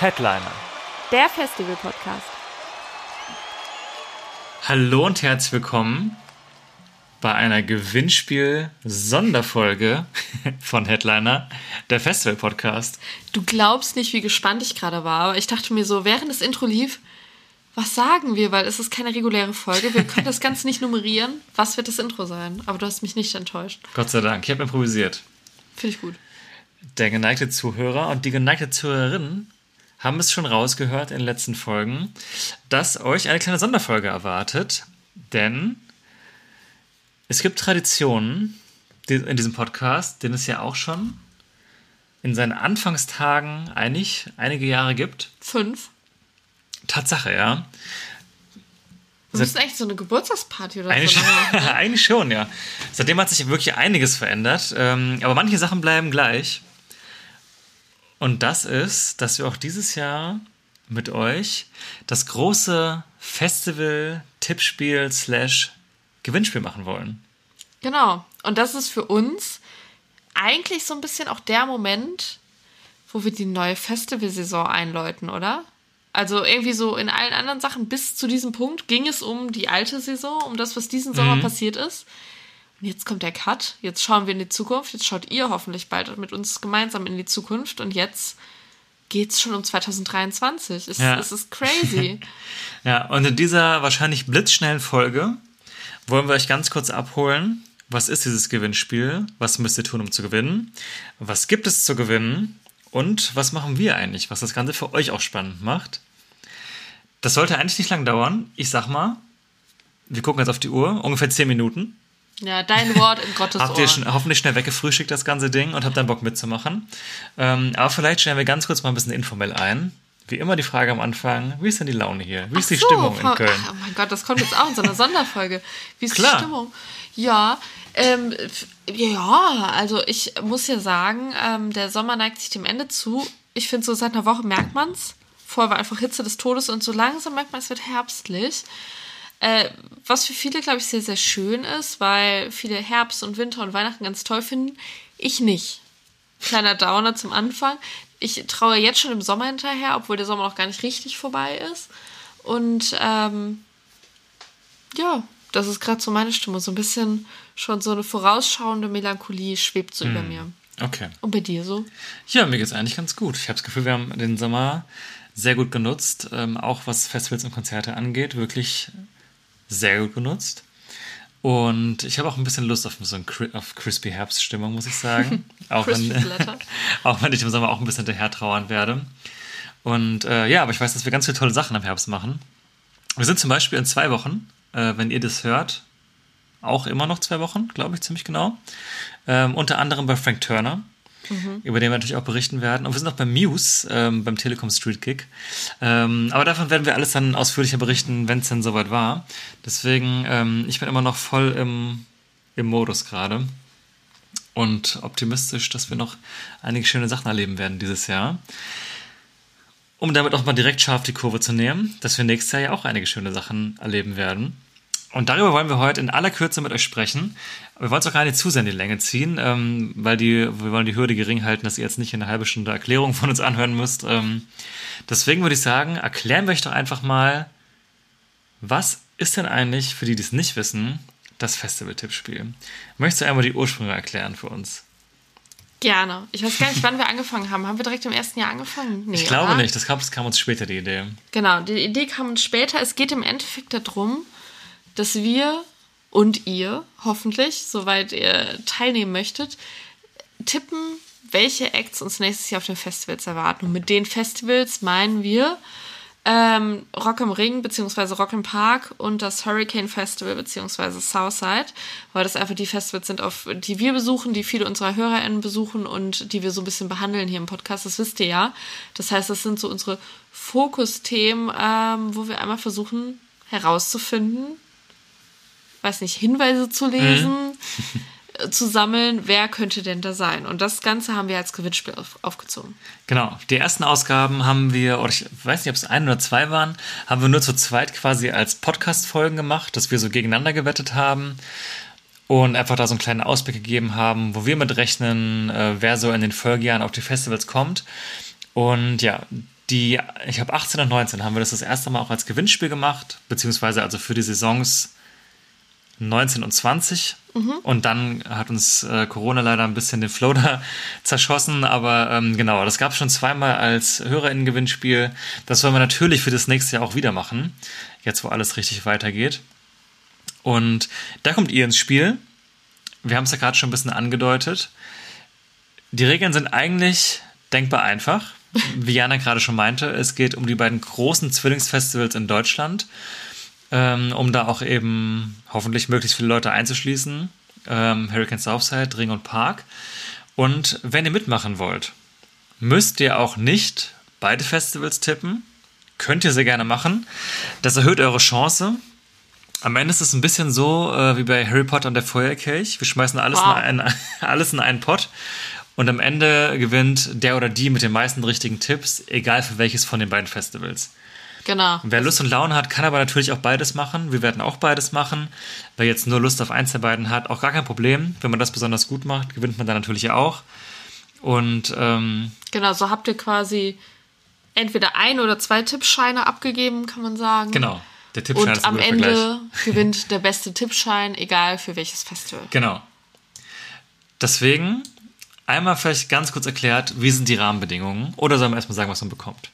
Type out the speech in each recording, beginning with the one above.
Headliner. Der Festival-Podcast. Hallo und herzlich willkommen bei einer Gewinnspiel-Sonderfolge von Headliner, der Festival-Podcast. Du glaubst nicht, wie gespannt ich gerade war, aber ich dachte mir so, während das Intro lief, was sagen wir, weil es ist keine reguläre Folge, wir können das Ganze nicht nummerieren. Was wird das Intro sein? Aber du hast mich nicht enttäuscht. Gott sei Dank, ich habe improvisiert. Finde ich gut. Der geneigte Zuhörer und die geneigte Zuhörerin haben es schon rausgehört in den letzten Folgen, dass euch eine kleine Sonderfolge erwartet, denn es gibt Traditionen in diesem Podcast, den es ja auch schon in seinen Anfangstagen einig, einige Jahre gibt. Fünf. Tatsache, ja. Wir müssen echt so eine Geburtstagsparty oder Eigentlich, so machen. eigentlich schon, ja. Seitdem hat sich wirklich einiges verändert. Ähm, aber manche Sachen bleiben gleich. Und das ist, dass wir auch dieses Jahr mit euch das große Festival-Tippspiel slash Gewinnspiel machen wollen. Genau. Und das ist für uns eigentlich so ein bisschen auch der Moment, wo wir die neue Festivalsaison einläuten, oder? Also irgendwie so in allen anderen Sachen bis zu diesem Punkt ging es um die alte Saison, um das, was diesen Sommer passiert ist. Jetzt kommt der Cut. Jetzt schauen wir in die Zukunft. Jetzt schaut ihr hoffentlich bald mit uns gemeinsam in die Zukunft. Und jetzt geht's schon um 2023. Es, Ja. es ist crazy. Ja, und in dieser wahrscheinlich blitzschnellen Folge wollen wir euch ganz kurz abholen. Was ist dieses Gewinnspiel? Was müsst ihr tun, um zu gewinnen? Was gibt es zu gewinnen? Und was machen wir eigentlich, was das Ganze für euch auch spannend macht? Das sollte eigentlich nicht lang dauern. Ich sag mal, wir gucken jetzt auf die Uhr, ungefähr 10 Minuten. Ja, dein Wort in Gottes Habt ihr schon, hoffentlich schnell weggefrühstückt, das ganze Ding, und habt dann Bock mitzumachen. Ähm, aber vielleicht stellen wir ganz kurz mal ein bisschen informell ein. Wie immer die Frage am Anfang, wie ist denn die Laune hier? Wie ist die so, Stimmung in Frau- Köln? Ach, oh mein Gott, das kommt jetzt auch in so einer Sonderfolge. Wie ist Klar. die Stimmung? Ja, ähm, ja, also ich muss ja sagen, ähm, der Sommer neigt sich dem Ende zu. Ich finde, so seit einer Woche merkt man's. Vorher war einfach Hitze des Todes und so langsam merkt man, es wird herbstlich. Äh, was für viele, glaube ich, sehr, sehr schön ist, weil viele Herbst und Winter und Weihnachten ganz toll finden. Ich nicht. Kleiner Downer zum Anfang. Ich traue jetzt schon im Sommer hinterher, obwohl der Sommer noch gar nicht richtig vorbei ist. Und ähm, ja, das ist gerade so meine Stimmung. So ein bisschen schon so eine vorausschauende Melancholie schwebt so über mir. Okay. Und bei dir so? Ja, mir geht's eigentlich ganz gut. Ich habe das Gefühl, wir haben den Sommer sehr gut genutzt, ähm, auch was Festivals und Konzerte angeht, wirklich sehr gut genutzt. Und ich habe auch ein bisschen Lust auf so ein Cri auf crispy Herbststimmung, muss ich sagen. auch, wenn, auch wenn ich im Sommer auch ein bisschen hinterher trauern werde. Und äh, ja, aber ich weiß, dass wir ganz viele tolle Sachen im Herbst machen. Wir sind zum Beispiel in zwei Wochen, äh, wenn ihr das hört, auch immer noch zwei Wochen, glaube ich, ziemlich genau. Ähm, unter anderem bei Frank Turner, über den wir natürlich auch berichten werden. Und wir sind auch bei Muse, ähm, beim Telekom Street Gig. Ähm, aber davon werden wir alles dann ausführlicher berichten, wenn es dann soweit war. Deswegen, ähm, ich bin immer noch voll im, im Modus gerade. Und optimistisch, dass wir noch einige schöne Sachen erleben werden dieses Jahr. Um damit auch mal direkt scharf die Kurve zu nehmen, dass wir nächstes Jahr ja auch einige schöne Sachen erleben werden. Und darüber wollen wir heute in aller Kürze mit euch sprechen. Wir wollen es auch gar nicht zu sehr in die Länge ziehen, ähm, weil die, wir wollen die Hürde gering halten, dass ihr jetzt nicht eine halbe Stunde Erklärung von uns anhören müsst. Ähm, deswegen würde ich sagen, erklären wir euch doch einfach mal, was ist denn eigentlich, für die, die es nicht wissen, das Festival-Tippspiel? Möchtest du einmal die Ursprünge erklären für uns? Gerne. Ich weiß gar nicht, wann wir angefangen haben. Haben wir direkt im ersten Jahr angefangen? Nee, Ich glaube oder? nicht, das kam, das kam uns später, die Idee. Genau, die Idee kam uns später. Es geht im Endeffekt darum, dass wir und ihr hoffentlich, soweit ihr teilnehmen möchtet, tippen, welche Acts uns nächstes Jahr auf den Festivals erwarten. Und mit den Festivals meinen wir ähm, Rock am Ring beziehungsweise Rock im Park und das Hurricane Festival beziehungsweise Southside, weil das einfach die Festivals sind, auf die wir besuchen, die viele unserer HörerInnen besuchen und die wir so ein bisschen behandeln hier im Podcast. Das wisst ihr ja. Das heißt, das sind so unsere Fokusthemen, ähm, wo wir einmal versuchen herauszufinden, weiß nicht, Hinweise zu lesen. äh, zu sammeln, wer könnte denn da sein. Und das Ganze haben wir als Gewinnspiel auf, aufgezogen. Genau. Die ersten Ausgaben haben wir, oder ich weiß nicht, ob es ein oder zwei waren, haben wir nur zu zweit quasi als Podcast-Folgen gemacht, dass wir so gegeneinander gewettet haben und einfach da so einen kleinen Ausblick gegeben haben, wo wir mit rechnen, äh, wer so in den Folgejahren auf die Festivals kommt. Und ja, die, ich habe 18 und 19 haben wir das das erste Mal auch als Gewinnspiel gemacht, beziehungsweise also für die Saisons 19 und 20. Und dann hat uns äh, Corona leider ein bisschen den Flow da zerschossen. Aber ähm, genau, das gab es schon zweimal als HörerInnen-Gewinnspiel. Das wollen wir natürlich für das nächste Jahr auch wieder machen. Jetzt, wo alles richtig weitergeht. Und da kommt ihr ins Spiel. Wir haben es ja gerade schon ein bisschen angedeutet. Die Regeln sind eigentlich denkbar einfach. Wie Jana gerade schon meinte, es geht um die beiden großen Zwillingsfestivals in Deutschland ähm, um da auch eben hoffentlich möglichst viele Leute einzuschließen. Ähm, Hurricane Southside, Ring und Park. Und wenn ihr mitmachen wollt, müsst ihr auch nicht beide Festivals tippen. Könnt ihr sehr gerne machen. Das erhöht eure Chance. Am Ende ist es ein bisschen so äh, wie bei Harry Potter und der Feuerkelch. Wir schmeißen alles, Wow. in, einen, alles in einen Pott. Und am Ende gewinnt der oder die mit den meisten richtigen Tipps, egal für welches von den beiden Festivals. Genau. Wer Lust und Laune hat, kann aber natürlich auch beides machen. Wir werden auch beides machen. Wer jetzt nur Lust auf eins der beiden hat, auch gar kein Problem. Wenn man das besonders gut macht, gewinnt man dann natürlich auch. Und ähm, Genau, so habt ihr quasi entweder ein oder zwei Tippscheine abgegeben, kann man sagen. genau, der Tippschein Und ist am Ende Vergleich. gewinnt der beste Tippschein, egal für welches Festival. Genau. Deswegen einmal vielleicht ganz kurz erklärt, wie sind die Rahmenbedingungen? Oder sollen wir erstmal sagen, was man bekommt?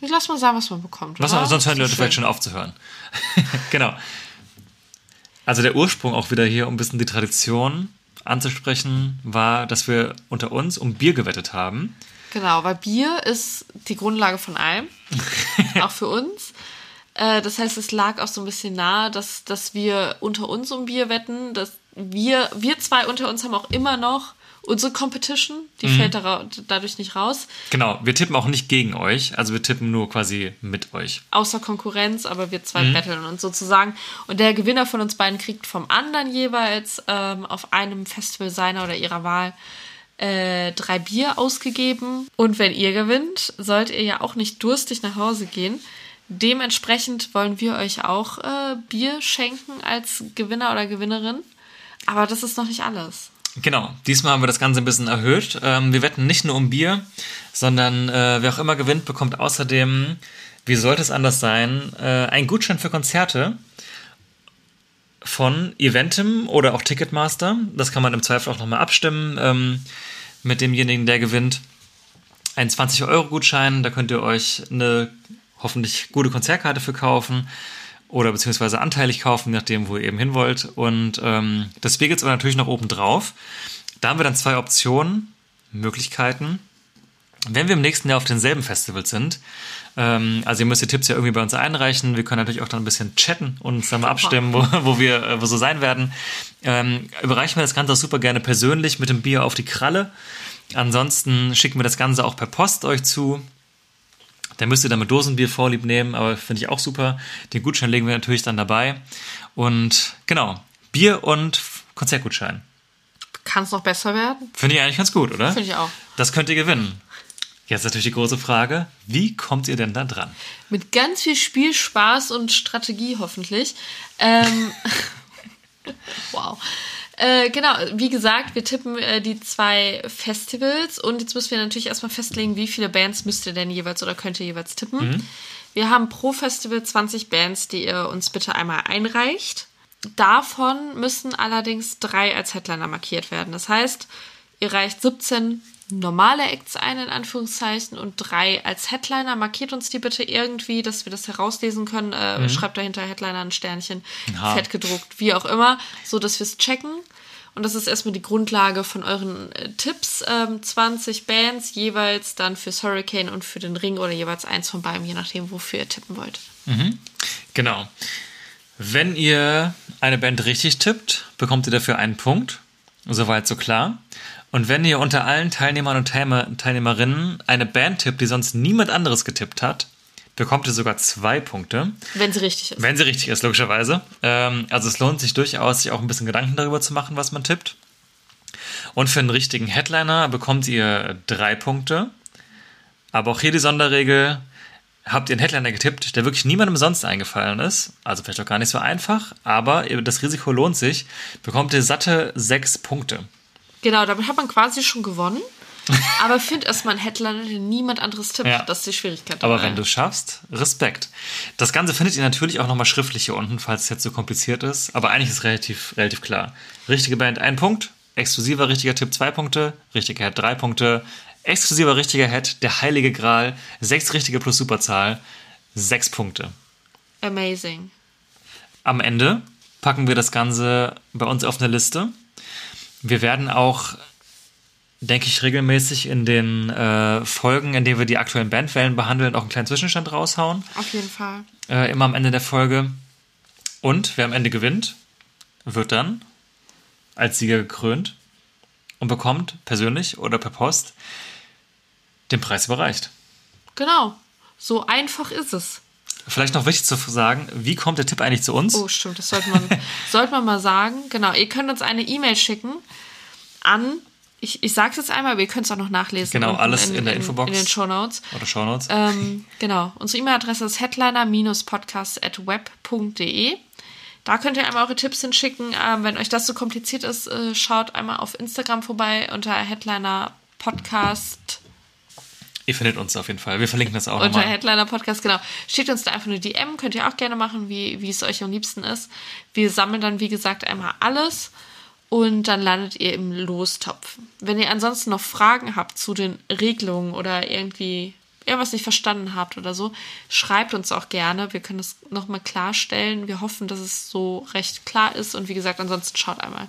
Ich lass mal sagen, was man bekommt. Was, oder? sonst hören die Leute vielleicht schon auf zu hören. genau. Also der Ursprung auch wieder hier, um ein bisschen die Tradition anzusprechen, war, dass wir unter uns um Bier gewettet haben. Genau, weil Bier ist die Grundlage von allem, auch für uns. Äh, Das heißt, es lag auch so ein bisschen nahe, dass, dass wir unter uns um Bier wetten. Dass wir, wir zwei unter uns haben auch immer noch unsere Competition, die Mhm. fällt dara- dadurch nicht raus. Genau, wir tippen auch nicht gegen euch, also wir tippen nur quasi mit euch. Außer Konkurrenz, aber wir Mhm. zwei betteln uns sozusagen. Und der Gewinner von uns beiden kriegt vom anderen jeweils ähm, auf einem Festival seiner oder ihrer Wahl äh, drei Bier ausgegeben. Und wenn ihr gewinnt, sollt ihr ja auch nicht durstig nach Hause gehen. Dementsprechend wollen wir euch auch äh, Bier schenken als Gewinner oder Gewinnerin. Aber das ist noch nicht alles. Genau, diesmal haben wir das Ganze ein bisschen erhöht. Ähm, wir wetten nicht nur um Bier, sondern äh, wer auch immer gewinnt, bekommt außerdem, wie sollte es anders sein, äh, einen Gutschein für Konzerte von Eventim oder auch Ticketmaster. Das kann man im Zweifel auch nochmal abstimmen ähm, mit demjenigen, der gewinnt. Ein 20-Euro-Gutschein, da könnt ihr euch eine hoffentlich gute Konzertkarte für kaufen oder beziehungsweise anteilig kaufen, nachdem, wo ihr eben hin wollt. Und ähm, das Bier gibt es aber natürlich noch oben drauf. Da haben wir dann zwei Optionen, Möglichkeiten. Wenn wir im nächsten Jahr auf denselben Festivals sind, ähm, also ihr müsst die Tipps ja irgendwie bei uns einreichen. Wir können natürlich auch dann ein bisschen chatten und uns dann mal abstimmen, wo, wo wir äh, wo so sein werden. Ähm, überreichen wir das Ganze auch super gerne persönlich mit dem Bier auf die Kralle. Ansonsten schicken wir das Ganze auch per Post euch zu. Da müsst ihr dann mit Dosenbier Vorlieb nehmen, aber finde ich auch super. Den Gutschein legen wir natürlich dann dabei. Und genau, Bier und Konzertgutschein. Kann es noch besser werden? Finde ich eigentlich ganz gut, oder? Finde ich auch. Das könnt ihr gewinnen. Jetzt natürlich die große Frage, wie kommt ihr denn da dran? Mit ganz viel Spielspaß und Strategie hoffentlich. Ähm, wow. Äh, genau, wie gesagt, wir tippen äh, die zwei Festivals und jetzt müssen wir natürlich erstmal festlegen, wie viele Bands müsst ihr denn jeweils oder könnt ihr jeweils tippen. Wir haben pro Festival 20 Bands, die ihr uns bitte einmal einreicht. Davon müssen allerdings drei als Headliner markiert werden. Das heißt, ihr reicht 17 normale Acts ein, in Anführungszeichen, und drei als Headliner. Markiert uns die bitte irgendwie, dass wir das herauslesen können. Äh, Schreibt dahinter Headliner ein Sternchen, Haar. fett gedruckt, wie auch immer, so dass wir es checken. Und das ist erstmal die Grundlage von euren äh, Tipps. Ähm, 20 Bands jeweils dann fürs Hurricane und für den Ring oder jeweils eins von beiden, je nachdem, wofür ihr tippen wollt. Genau. Wenn ihr eine Band richtig tippt, bekommt ihr dafür einen Punkt. Soweit so klar. Und wenn ihr unter allen Teilnehmern und Teilnehmer, Teilnehmerinnen eine Band tippt, die sonst niemand anderes getippt hat, bekommt ihr sogar zwei Punkte. Wenn sie richtig ist. Wenn sie richtig ist, logischerweise. Ähm, also es lohnt sich durchaus, sich auch ein bisschen Gedanken darüber zu machen, was man tippt. Und für einen richtigen Headliner bekommt ihr drei Punkte. Aber auch hier die Sonderregel, habt ihr einen Headliner getippt, der wirklich niemandem sonst eingefallen ist, also vielleicht auch gar nicht so einfach, aber das Risiko lohnt sich, bekommt ihr satte sechs Punkte. Genau, damit hat man quasi schon gewonnen. Aber find erstmal einen Headliner, den niemand anderes tippt. Ja. Das ist die Schwierigkeit. Aber dabei. wenn du es schaffst, Respekt. Das Ganze findet ihr natürlich auch nochmal schriftlich hier unten, falls es jetzt so kompliziert ist. Aber eigentlich ist relativ, relativ klar. Richtige Band ein Punkt, exklusiver richtiger Tipp zwei Punkte, richtiger Head drei Punkte, exklusiver richtiger Head, der heilige Gral, sechs richtige plus Superzahl, sechs Punkte. Amazing. Am Ende packen wir das Ganze bei uns auf eine Liste. Wir werden auch, denke ich, regelmäßig in den äh, Folgen, in denen wir die aktuellen Bandwellen behandeln, auch einen kleinen Zwischenstand raushauen. Auf jeden Fall. Äh, immer am Ende der Folge. Und wer am Ende gewinnt, wird dann als Sieger gekrönt und bekommt persönlich oder per Post den Preis überreicht. Genau. So einfach ist es. Vielleicht noch wichtig zu sagen, wie kommt der Tipp eigentlich zu uns? Oh, stimmt, das sollte man, sollte man mal sagen. Genau, ihr könnt uns eine E-Mail schicken an, ich, ich sag's jetzt einmal, aber ihr könnt es auch noch nachlesen. Genau, alles in der Infobox. In den Shownotes. Oder Shownotes? Ähm, genau, unsere E-Mail-Adresse ist headliner-podcast.web.de. Da könnt ihr einmal eure Tipps hinschicken. Ähm, wenn euch das so kompliziert ist, äh, schaut einmal auf Instagram vorbei unter Headliner Podcast. Ihr findet uns auf jeden Fall. Wir verlinken das auch Unter nochmal. Headliner Podcast, genau. Schickt uns da einfach eine DM, könnt ihr auch gerne machen, wie, wie es euch am liebsten ist. Wir sammeln dann, wie gesagt, einmal alles und dann landet ihr im Lostopf. Wenn ihr ansonsten noch Fragen habt zu den Regelungen oder irgendwie irgendwas nicht verstanden habt oder so, schreibt uns auch gerne. Wir können das nochmal klarstellen. Wir hoffen, dass es so recht klar ist und wie gesagt, ansonsten schaut einmal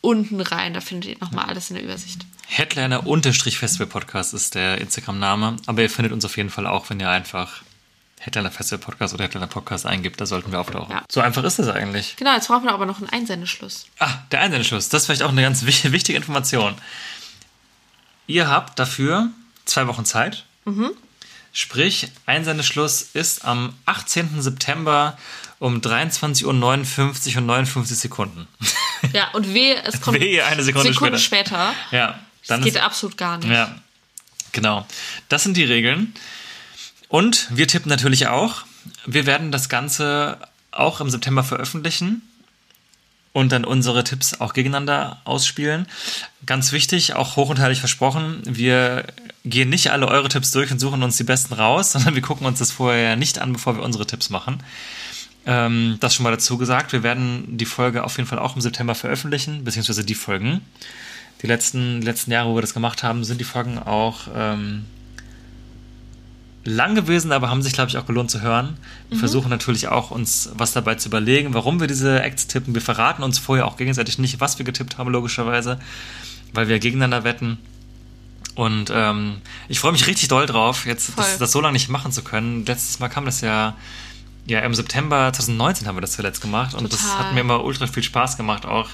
unten rein, da findet ihr nochmal alles in der Übersicht. Headliner-Festival-Podcast ist der Instagram-Name, aber ihr findet uns auf jeden Fall auch, wenn ihr einfach Headliner Festival Podcast oder Headliner Podcast eingibt, da sollten wir auftauchen. Ja. So einfach ist das eigentlich. Genau, jetzt brauchen wir aber noch einen Einsendeschluss. Ah, der Einsendeschluss. Das ist vielleicht auch eine ganz wich- wichtige Information. Ihr habt dafür zwei Wochen Zeit. Sprich, Einsendeschluss ist am 18. September um 23.59 Uhr und 59 Sekunden. Ja, und wehe, es kommt Wehe, eine Sekunde Sekunden später. später. Ja, Das dann geht ist, absolut gar nicht. Ja, genau. Das sind die Regeln. Und wir tippen natürlich auch. Wir werden das Ganze auch im September veröffentlichen und dann unsere Tipps auch gegeneinander ausspielen. Ganz wichtig, auch hoch und heilig versprochen, wir gehen nicht alle eure Tipps durch und suchen uns die besten raus, sondern wir gucken uns das vorher nicht an, bevor wir unsere Tipps machen. Ähm, das schon mal dazu gesagt. Wir werden die Folge auf jeden Fall auch im September veröffentlichen, beziehungsweise die Folgen. Die letzten, die letzten Jahre, wo wir das gemacht haben, sind die Folgen auch ähm, lang gewesen, aber haben sich, glaube ich, auch gelohnt zu hören. Wir versuchen natürlich auch, uns was dabei zu überlegen, warum wir diese Acts tippen. Wir verraten uns vorher auch gegenseitig nicht, was wir getippt haben, logischerweise, weil wir gegeneinander wetten. Und ähm, ich freue mich richtig doll drauf, jetzt das, das so lange nicht machen zu können. Letztes Mal kam das ja, ja im September 2019 haben wir das zuletzt gemacht und das Total. hat mir immer ultra viel Spaß gemacht auch.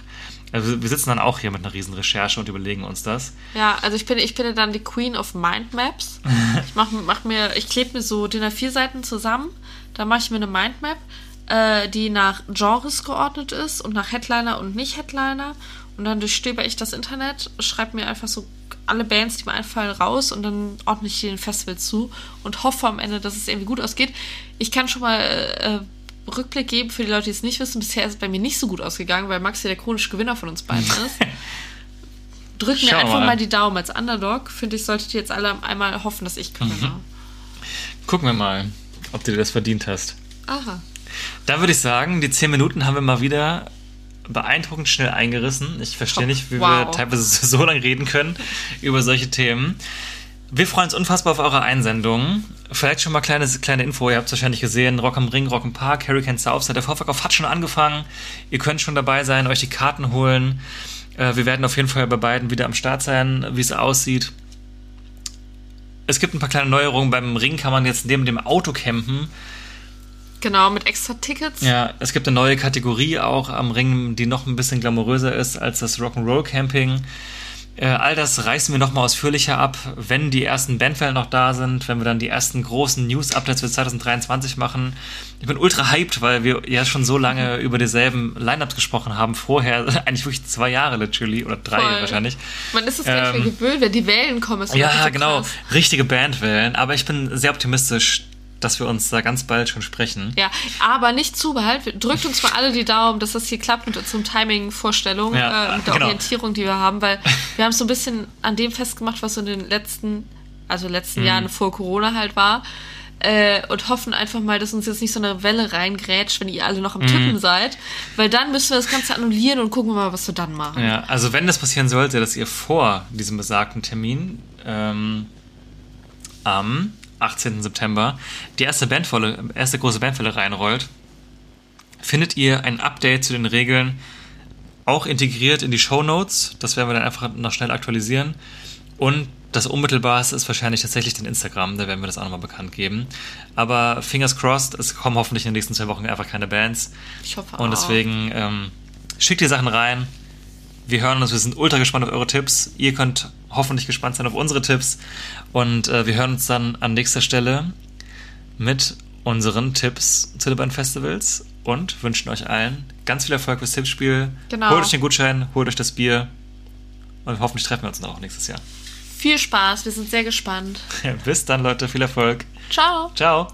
Also wir sitzen dann auch hier mit einer riesen Recherche und überlegen uns das. Ja, also ich bin, ich bin ja dann die Queen of Mindmaps. Ich mach, mach mir, ich klebe mir so DIN A4 Seiten zusammen, dann mache ich mir eine Mindmap, äh, die nach Genres geordnet ist und nach Headliner und nicht Headliner. Und dann durchstöber ich das Internet, schreibe mir einfach so alle Bands, die mir einfallen, raus und dann ordne ich den Festival zu und hoffe am Ende, dass es irgendwie gut ausgeht. Ich kann schon mal äh, Rückblick geben für die Leute, die es nicht wissen. Bisher ist es bei mir nicht so gut ausgegangen, weil Max ja der chronische Gewinner von uns beiden ist. Drückt mir Schau einfach mal. mal. die Daumen als Underdog. Finde ich, solltet ihr jetzt alle einmal hoffen, dass ich gewinne. Mhm. Gucken wir mal, ob du dir das verdient hast. Aha. Dann würde ich sagen, die 10 Minuten haben wir mal wieder beeindruckend schnell eingerissen. Ich verstehe Top. nicht, wie wir Wow. teilweise so lange reden können über solche Themen. Wir freuen uns unfassbar auf eure Einsendungen. Vielleicht schon mal kleine, kleine Info, ihr habt es wahrscheinlich gesehen, Rock am Ring, Rock am Park, Hurricane Southside, der Vorverkauf hat schon angefangen. Ihr könnt schon dabei sein, euch die Karten holen. Äh, wir werden auf jeden Fall bei beiden wieder am Start sein, wie es aussieht. Es gibt ein paar kleine Neuerungen. Beim Ring kann man jetzt neben dem Auto campen. Genau, mit extra Tickets. Ja, es gibt eine neue Kategorie auch am Ring, die noch ein bisschen glamouröser ist als das Rock'n'Roll Camping. Äh, all das reißen wir nochmal ausführlicher ab, wenn die ersten Bandfälle noch da sind, wenn wir dann die ersten großen News-Updates für 2023 machen. Ich bin ultra hyped, weil wir ja schon so lange über dieselben Lineups gesprochen haben. Vorher, eigentlich wirklich zwei Jahre literally, oder drei Voll. wahrscheinlich. Man ist es gar nicht Ähm, mehr gewöhnt, wenn die Wellen kommen. ist Ja, so genau. Richtige Bandwellen. Aber ich bin sehr optimistisch, dass wir uns da ganz bald schon sprechen. Ja, aber nicht zu bald. Drückt uns mal alle die Daumen, dass das hier klappt mit unserem Timing-Vorstellung, Ja, äh, mit der genau. Orientierung, die wir haben, weil wir haben so ein bisschen an dem festgemacht, was so in den letzten, also letzten Mhm. Jahren vor Corona halt war. Äh, und hoffen einfach mal, dass uns jetzt nicht so eine Welle reingrätscht, wenn ihr alle noch am Mhm. Tippen seid. Weil dann müssen wir das Ganze annullieren und gucken wir mal, was wir dann machen. Ja, also wenn das passieren sollte, dass ihr vor diesem besagten Termin ähm, am 18. September die erste Bandvolle, erste große Bandvolle reinrollt, findet ihr ein Update zu den Regeln auch integriert in die Show Notes. Das werden wir dann einfach noch schnell aktualisieren. Und das Unmittelbarste ist wahrscheinlich tatsächlich den Instagram, da werden wir das auch nochmal bekannt geben. Aber fingers crossed, es kommen hoffentlich in den nächsten zwei Wochen einfach keine Bands. Ich hoffe Und auch. deswegen ähm, schickt die Sachen rein. Wir hören uns, wir sind ultra gespannt auf eure Tipps. Ihr könnt hoffentlich gespannt sein auf unsere Tipps. Und äh, wir hören uns dann an nächster Stelle mit unseren Tipps zu den beiden Festivals und wünschen euch allen ganz viel Erfolg fürs Tippspiel. Genau. Holt euch den Gutschein, holt euch das Bier und hoffentlich treffen wir uns dann auch nächstes Jahr. Viel Spaß, wir sind sehr gespannt. Bis dann, Leute, viel Erfolg. Ciao. Ciao.